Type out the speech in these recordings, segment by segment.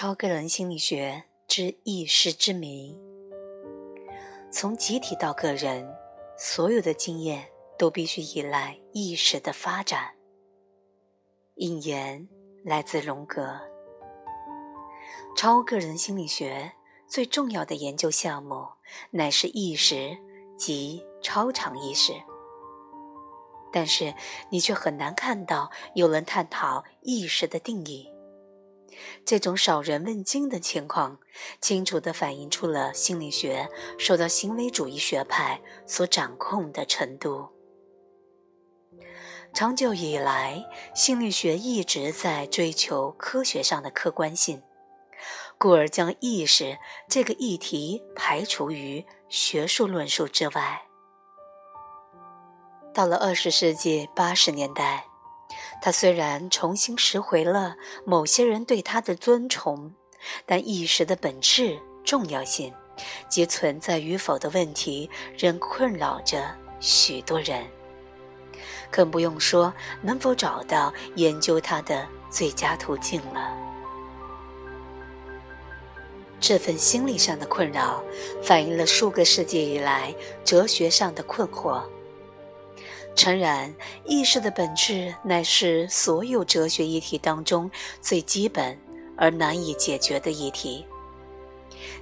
超个人心理学之意识之谜。从集体到个人，所有的经验都必须依赖意识的发展。引言来自荣格。超个人心理学最重要的研究项目乃是意识及超常意识。但是你却很难看到有人探讨意识的定义。这种少人问津的情况，清楚地反映出了心理学受到行为主义学派所掌控的程度。长久以来，心理学一直在追求科学上的客观性，故而将意识这个议题排除于学术论述之外。到了二十世纪八十年代，他虽然重新拾回了某些人对他的尊崇，但意识的本质、重要性及存在与否的问题仍困扰着许多人。更不用说能否找到研究它的最佳途径了。这份心理上的困扰，反映了数个世纪以来哲学上的困惑。诚然，意识的本质乃是所有哲学议题当中最基本而难以解决的议题。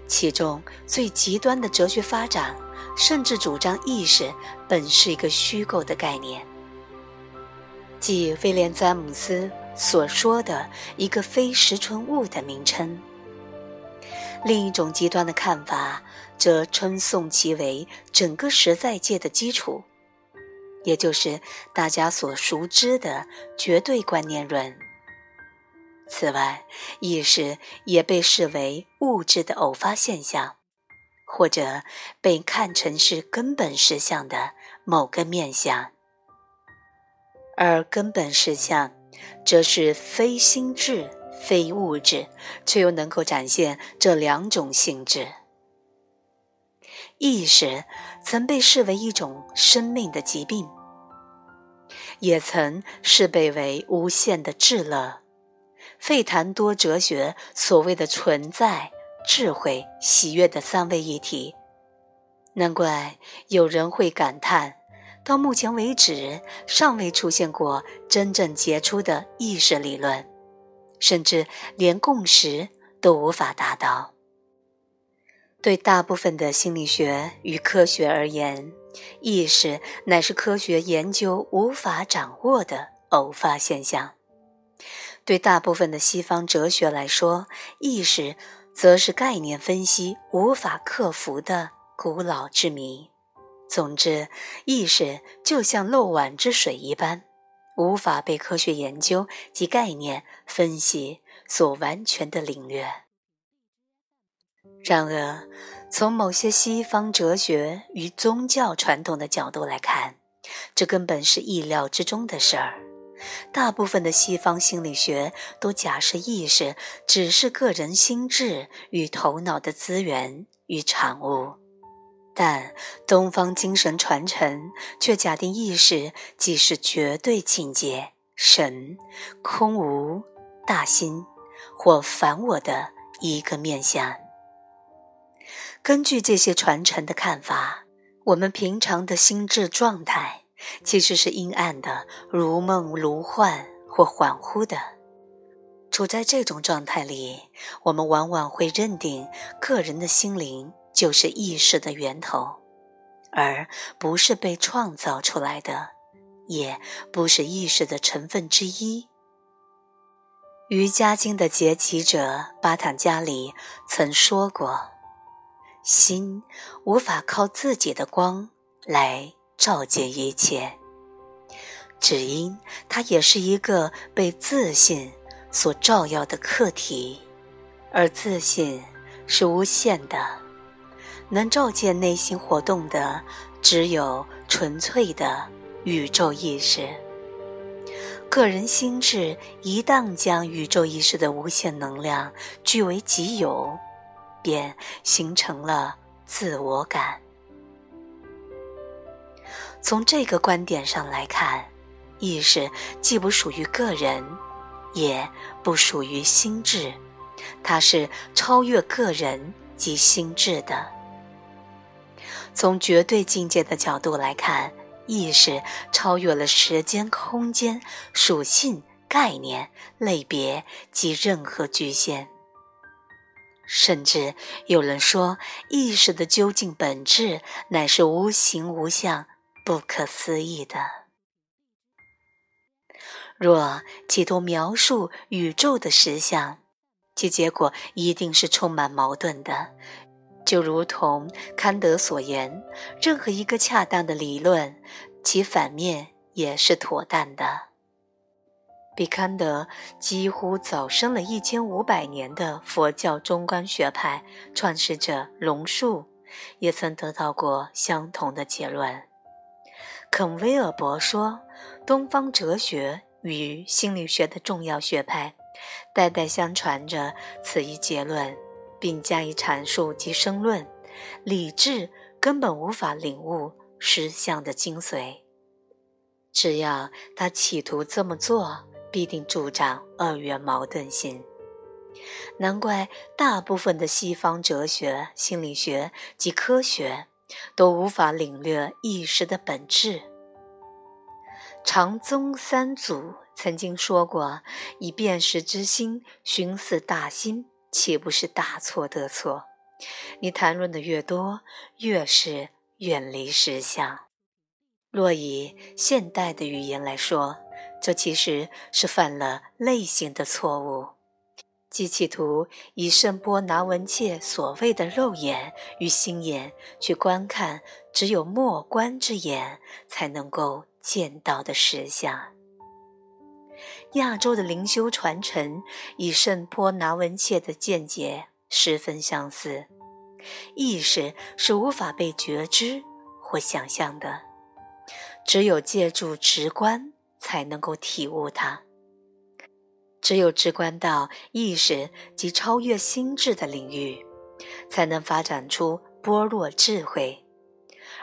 其中最极端的哲学发展，甚至主张意识本是一个虚构的概念，即威廉·詹姆斯所说的一个非实存物的名称。另一种极端的看法，则称颂其为整个实在界的基础。也就是大家所熟知的绝对观念论。此外，意识也被视为物质的偶发现象，或者被看成是根本实相的某个面相。而根本实相，则是非心智、非物质，却又能够展现这两种性质。意识曾被视为一种生命的疾病。也曾视被为无限的至乐，费谈多哲学所谓的存在、智慧、喜悦的三位一体。难怪有人会感叹，到目前为止尚未出现过真正杰出的意识理论，甚至连共识都无法达到。对大部分的心理学与科学而言，意识乃是科学研究无法掌握的偶发现象；对大部分的西方哲学来说，意识则是概念分析无法克服的古老之谜。总之，意识就像漏碗之水一般，无法被科学研究及概念分析所完全的领略。然而，从某些西方哲学与宗教传统的角度来看，这根本是意料之中的事儿。大部分的西方心理学都假设意识只是个人心智与头脑的资源与产物，但东方精神传承却假定意识即是绝对境界、神、空无、大心或凡我的一个面相。根据这些传承的看法，我们平常的心智状态其实是阴暗的、如梦如幻或恍惚的。处在这种状态里，我们往往会认定个人的心灵就是意识的源头，而不是被创造出来的，也不是意识的成分之一。瑜伽经的结集者巴坦加里曾说过。心无法靠自己的光来照见一切，只因它也是一个被自信所照耀的客体，而自信是无限的，能照见内心活动的只有纯粹的宇宙意识。个人心智一旦将宇宙意识的无限能量据为己有。便形成了自我感。从这个观点上来看，意识既不属于个人，也不属于心智它是超越个人及心智的。从绝对境界的角度来看，意识超越了时间、空间、属性、概念、类别及任何局限。甚至有人说，意识的究竟本质乃是无形无相、不可思议的。若企图描述宇宙的实相，其结果一定是充满矛盾的。就如同康德所言，任何一个恰当的理论，其反面也是妥当的。比康德几乎早生了一千五百年的佛教中观学派创始者龙树，也曾得到过相同的结论。肯威尔伯说：“东方哲学与心理学的重要学派，代代相传着此一结论，并加以阐述及申论。理智根本无法领悟实相的精髓，只要他企图这么做。”必定助长二元矛盾性，难怪大部分的西方哲学、心理学及科学都无法领略意识的本质。长宗三祖曾经说过：“以辨识之心寻思大心，岂不是大错特错？你谈论的越多，越是远离实相。若以现代的语言来说。”这其实是犯了类型的错误，即企图以圣波拿文切所谓的肉眼与心眼去观看只有末观之眼才能够见到的实相。亚洲的灵修传承与圣波拿文切的见解十分相似，意识是无法被觉知或想象的，只有借助直观。才能够体悟它。只有直观到意识及超越心智的领域，才能发展出般若智慧，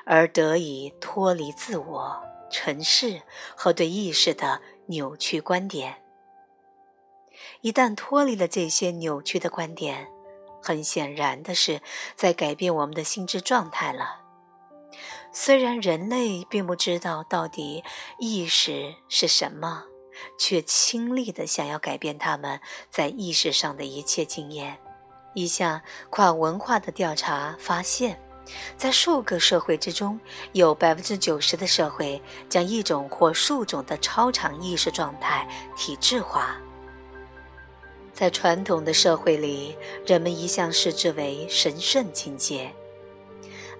而得以脱离自我、尘世和对意识的扭曲观点。一旦脱离了这些扭曲的观点，很显然的是在改变我们的心智状态了。虽然人类并不知道到底意识是什么，却倾力的想要改变他们在意识上的一切经验。一项跨文化的调查发现，在数个社会之中，有百分之九十的社会将一种或数种的超常意识状态体制化。在传统的社会里，人们一向视之为神圣境界。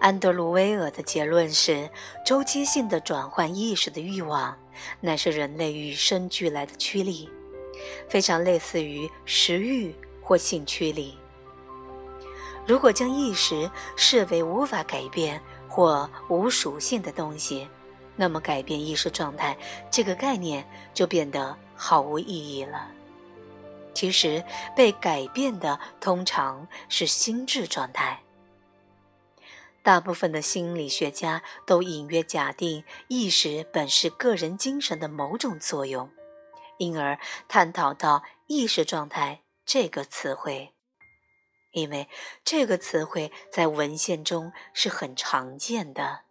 安德鲁威尔的结论是：周期性的转换意识的欲望，乃是人类与生俱来的驱力，非常类似于食欲或性驱力。如果将意识视为无法改变或无属性的东西，那么改变意识状态这个概念就变得毫无意义了。其实，被改变的通常是心智状态。大部分的心理学家都隐约假定意识本是个人精神的某种作用，因而探讨到意识状态这个词汇，因为这个词汇在文献中是很常见的，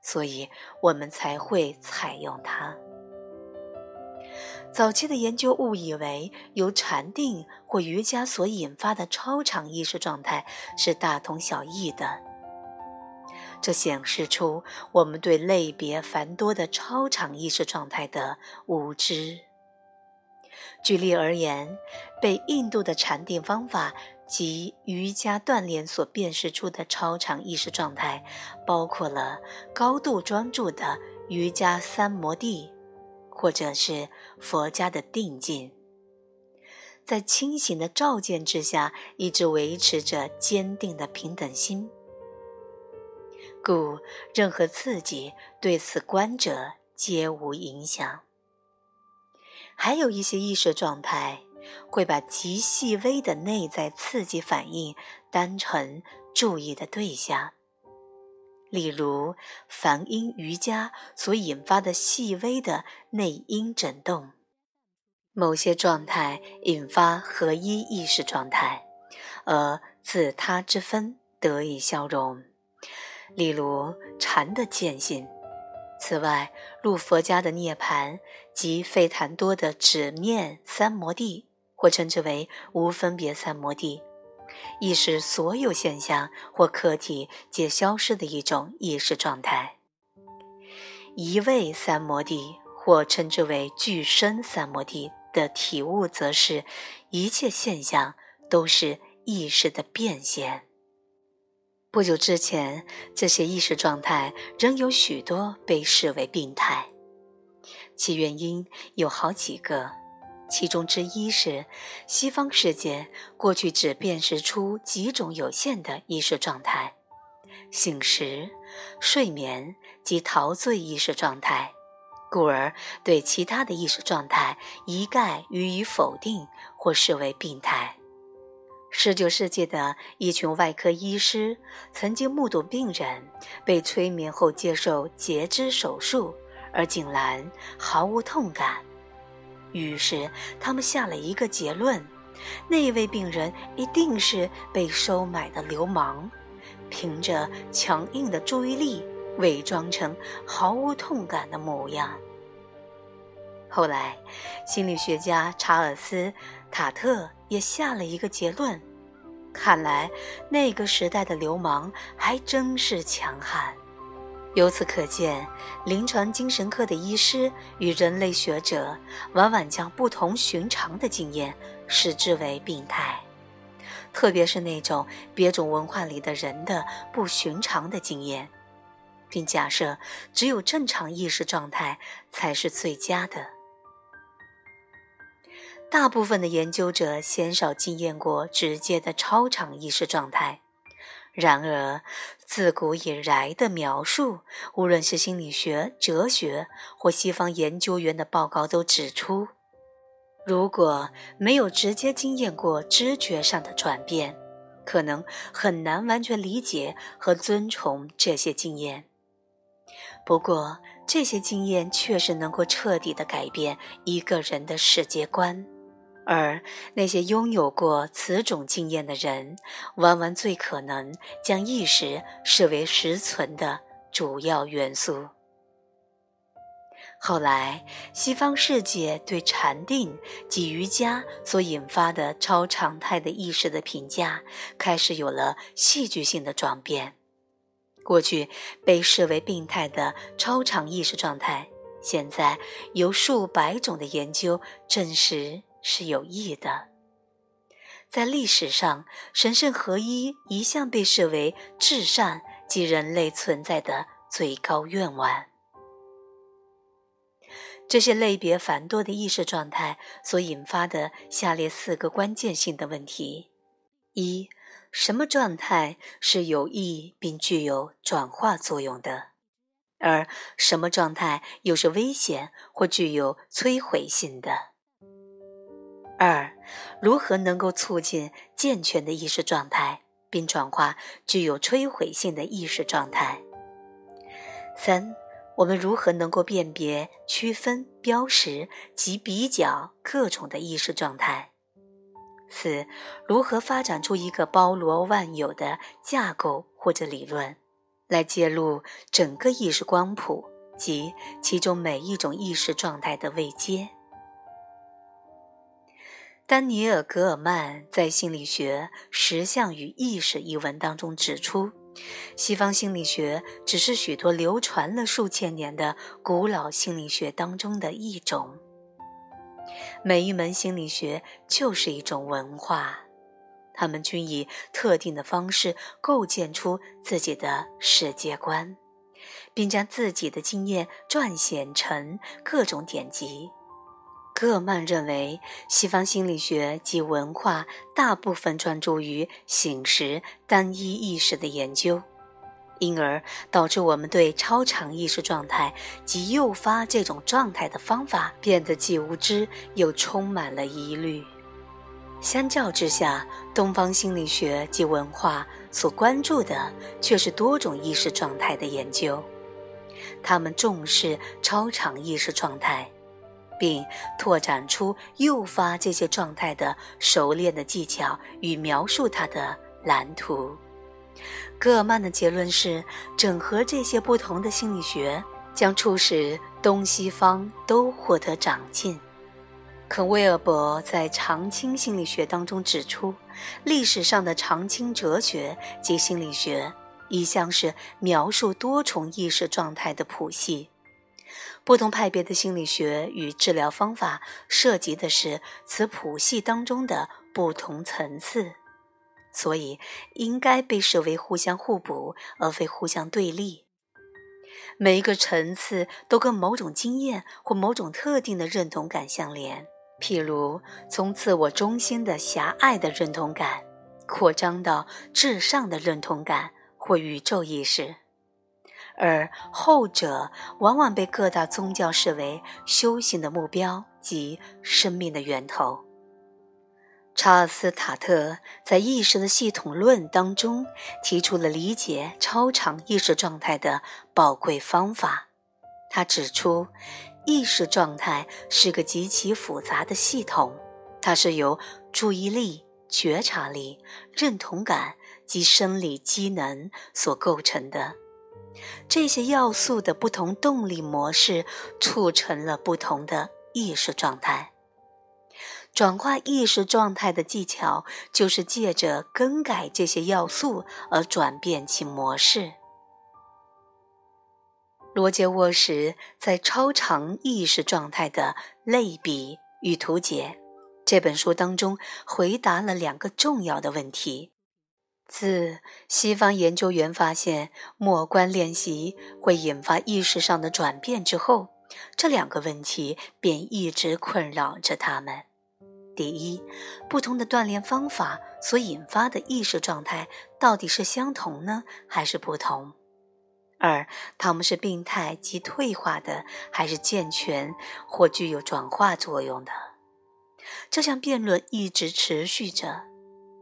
所以我们才会采用它。早期的研究误以为由禅定或瑜伽所引发的超常意识状态是大同小异的。这显示出我们对类别繁多的超常意识状态的无知。举例而言，被印度的禅定方法及瑜伽锻炼所辨识出的超常意识状态，包括了高度专注的瑜伽三摩地，或者是佛家的定境，在清醒的照见之下，一直维持着坚定的平等心。故任何刺激对此观者皆无影响。还有一些意识状态会把极细微的内在刺激反应当成注意的对象，例如梵音瑜伽所引发的细微的内因震动，某些状态引发合一意识状态，而自他之分得以消融。例如禅的见性。此外，入佛家的涅盘及费檀多的止面三摩地，或称之为无分别三摩地，亦是所有现象或客体皆消失的一种意识状态。一位三摩地，或称之为具身三摩地。的体悟，则是一切现象都是意识的变现。不久之前，这些意识状态仍有许多被视为病态，其原因有好几个，其中之一是西方世界过去只辨识出几种有限的意识状态：醒时、睡眠及陶醉意识状态。故而对其他的意识状态一概予以否定或视为病态。十九世纪的一群外科医师曾经目睹病人被催眠后接受截肢手术，而竟然毫无痛感。于是他们下了一个结论：那位病人一定是被收买的流氓，凭着强硬的注意力。伪装成毫无痛感的模样。后来，心理学家查尔斯·塔特也下了一个结论：看来那个时代的流氓还真是强悍。由此可见，临床精神科的医师与人类学者往往将不同寻常的经验视之为病态，特别是那种别种文化里的人的不寻常的经验。并假设只有正常意识状态才是最佳的。大部分的研究者鲜少经验过直接的超常意识状态。然而，自古以来的描述，无论是心理学、哲学或西方研究员的报告，都指出，如果没有直接经验过知觉上的转变，可能很难完全理解和遵从这些经验。不过，这些经验确实能够彻底的改变一个人的世界观，而那些拥有过此种经验的人，往往最可能将意识视为实存的主要元素。后来，西方世界对禅定及瑜伽所引发的超常态的意识的评价，开始有了戏剧性的转变。过去被视为病态的超常意识状态，现在有数百种的研究证实是有益的。在历史上，神圣合一一向被视为至善及人类存在的最高愿望。这些类别繁多的意识状态所引发的下列四个关键性的问题：一。什么状态是有益并具有转化作用的，而什么状态又是危险或具有摧毁性的？二，如何能够促进健全的意识状态，并转化具有摧毁性的意识状态？三，我们如何能够辨别、区分、标识及比较各种的意识状态？四、如何发展出一个包罗万有的架构或者理论，来揭露整个意识光谱及其中每一种意识状态的位阶？丹尼尔·格尔曼在《心理学实相与意识》一文当中指出，西方心理学只是许多流传了数千年的古老心理学当中的一种。每一门心理学就是一种文化，他们均以特定的方式构建出自己的世界观，并将自己的经验撰写成各种典籍。戈尔曼认为，西方心理学及文化大部分专注于醒时单一意识的研究。因而导致我们对超常意识状态及诱发这种状态的方法变得既无知又充满了疑虑。相较之下，东方心理学及文化所关注的却是多种意识状态的研究。他们重视超常意识状态，并拓展出诱发这些状态的熟练的技巧与描述它的蓝图。戈尔曼的结论是，整合这些不同的心理学将促使东西方都获得长进。肯威尔伯在常青心理学当中指出，历史上的常青哲学及心理学一向是描述多重意识状态的谱系。不同派别的心理学与治疗方法涉及的是此谱系当中的不同层次，所以应该被视为互相互补，而非互相对立。每一个层次都跟某种经验或某种特定的认同感相连，譬如从自我中心的狭隘的认同感扩张到至上的认同感或宇宙意识。而后者往往被各大宗教视为修行的目标及生命的源头。查尔斯·塔特在《意识的系统论》当中提出了理解超常意识状态的宝贵方法。他指出，意识状态是个极其复杂的系统，它是由注意力、觉察力、认同感及生理机能所构成的。这些要素的不同动力模式，促成了不同的意识状态。转化意识状态的技巧，就是借着更改这些要素而转变其模式。罗杰沃什在《超常意识状态的类比与图解》这本书当中，回答了两个重要的问题。自西方研究员发现默观练习会引发意识上的转变之后，这两个问题便一直困扰着他们：第一，不同的锻炼方法所引发的意识状态到底是相同呢，还是不同？二，他们是病态及退化的，还是健全或具有转化作用的？这项辩论一直持续着。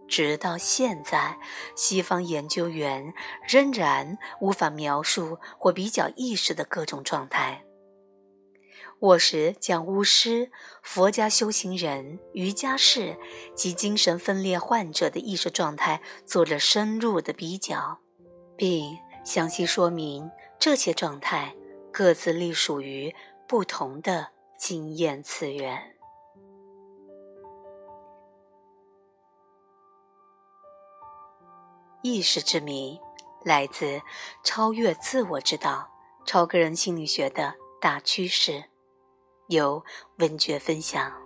直到现在，西方研究员仍然无法描述或比较意识的各种状态。沃什将巫师、佛家修行人、瑜伽士及精神分裂患者的意识状态做了深入的比较，并详细说明这些状态各自隶属于不同的经验次元。意识之谜，来自超越自我之道、超个人心理学的大趋势，由文觉分享。